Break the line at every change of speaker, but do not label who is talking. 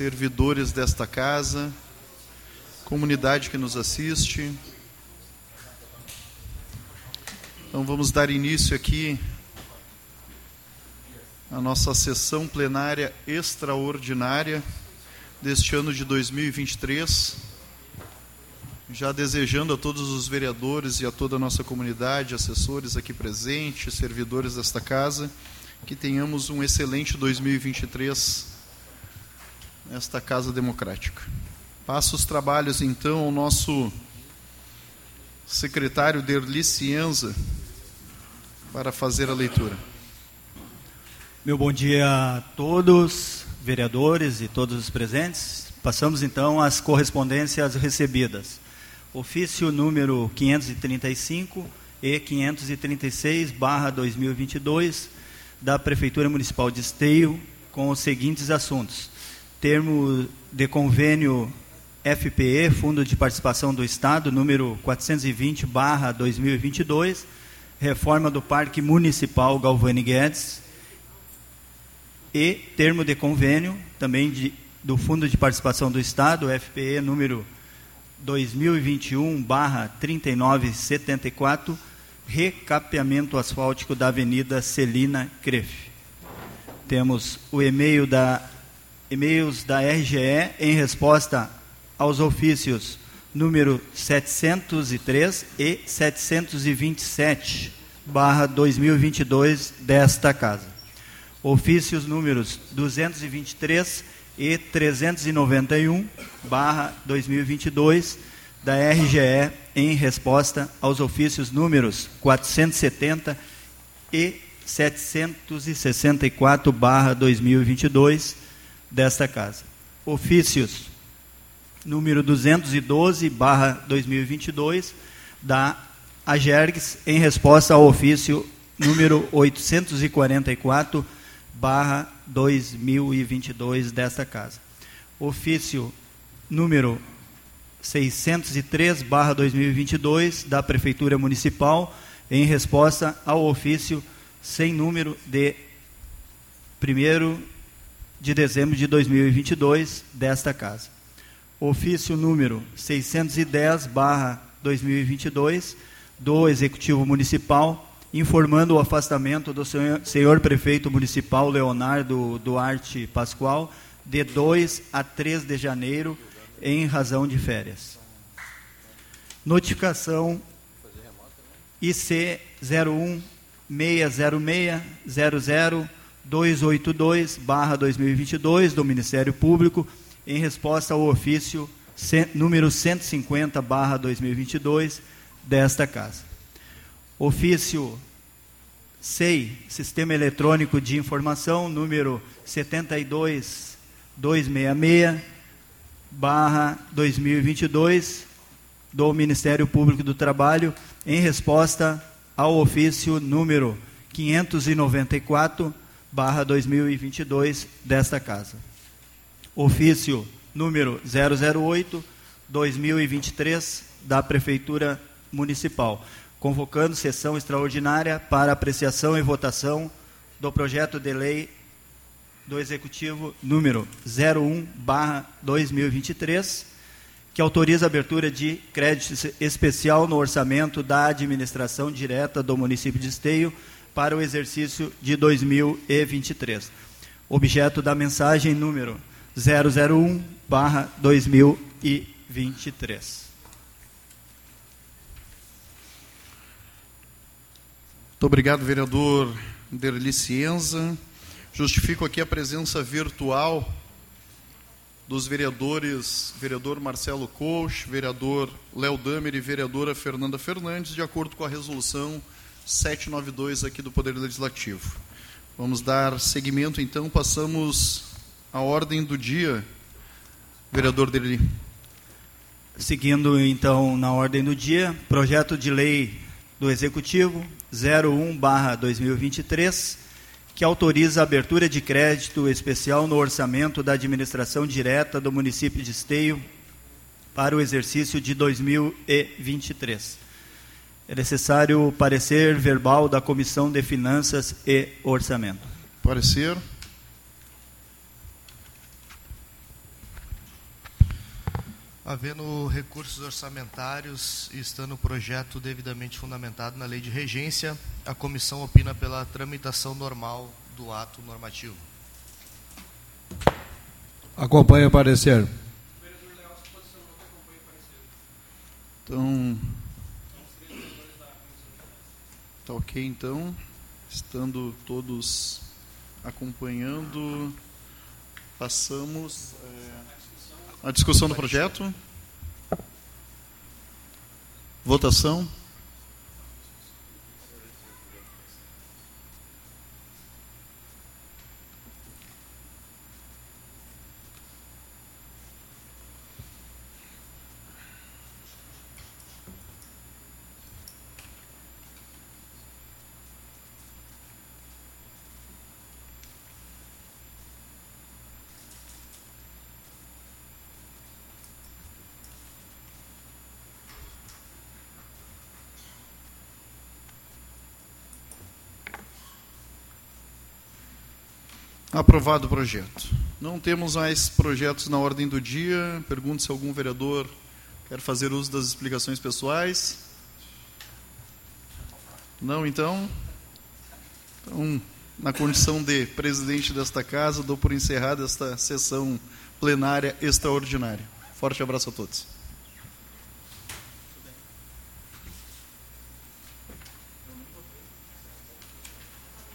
servidores desta casa, comunidade que nos assiste. Então vamos dar início aqui à nossa sessão plenária extraordinária deste ano de 2023. Já desejando a todos os vereadores e a toda a nossa comunidade, assessores aqui presentes, servidores desta casa, que tenhamos um excelente 2023 nesta Casa Democrática. Passo os trabalhos, então, ao nosso secretário Derli Cienza para fazer a leitura.
Meu bom dia a todos, vereadores e todos os presentes. Passamos, então, às correspondências recebidas. Ofício número 535 e 536, barra 2022, da Prefeitura Municipal de Esteio com os seguintes assuntos: termo de convênio FPE, Fundo de Participação do Estado, número 420/2022, reforma do Parque Municipal Galvani Guedes e termo de convênio também de, do Fundo de Participação do Estado, FPE, número 2021/3974 recapeamento asfáltico da Avenida Celina Crefe. Temos o e-mail da e-mails da RGE em resposta aos ofícios número 703 e 727 barra 2022 desta casa. Ofícios números 223 e 391 barra 2022 da RGE em resposta aos ofícios números 470 e 764/2022 desta casa. Ofícios número 212/2022 da Agergs em resposta ao ofício número 844/2022 desta casa. Ofício número 603/2022 da Prefeitura Municipal em resposta ao ofício sem número de 1 de dezembro de 2022 desta casa. Ofício número 610/2022 do Executivo Municipal informando o afastamento do senhor, senhor prefeito municipal Leonardo Duarte Pascoal de 2 a 3 de janeiro em razão de férias. Notificação IC 0160600282/2022 do Ministério Público em resposta ao ofício número 150/2022 desta casa. Ofício SEI, Sistema Eletrônico de Informação, número 72266 barra 2022 do Ministério Público do Trabalho em resposta ao ofício número 594 barra 2022 desta casa. Ofício número 008 2023 da Prefeitura Municipal, convocando sessão extraordinária para apreciação e votação do projeto de lei do Executivo número 01/2023, que autoriza a abertura de crédito especial no orçamento da administração direta do município de Esteio para o exercício de 2023. Objeto da mensagem número 001/2023.
Muito obrigado, vereador Derli Cienza. Justifico aqui a presença virtual dos vereadores, vereador Marcelo Coach, vereador Léo Damer e vereadora Fernanda Fernandes, de acordo com a resolução 792 aqui do Poder Legislativo. Vamos dar seguimento, então, passamos à ordem do dia. Vereador Deli.
Seguindo, então, na ordem do dia, projeto de lei do Executivo 01/2023 que autoriza a abertura de crédito especial no orçamento da administração direta do município de Esteio para o exercício de 2023. É necessário parecer verbal da Comissão de Finanças e Orçamento.
Parecer.
Havendo recursos orçamentários e estando o projeto devidamente fundamentado na lei de regência, a comissão opina pela tramitação normal do ato normativo.
Acompanhe o parecer.
Então, tá ok então, estando todos acompanhando, passamos é, a discussão do projeto. Votação. Aprovado o projeto. Não temos mais projetos na ordem do dia. Pergunto se algum vereador quer fazer uso das explicações pessoais. Não, então? Então, na condição de presidente desta casa, dou por encerrada esta sessão plenária extraordinária. Forte abraço a todos.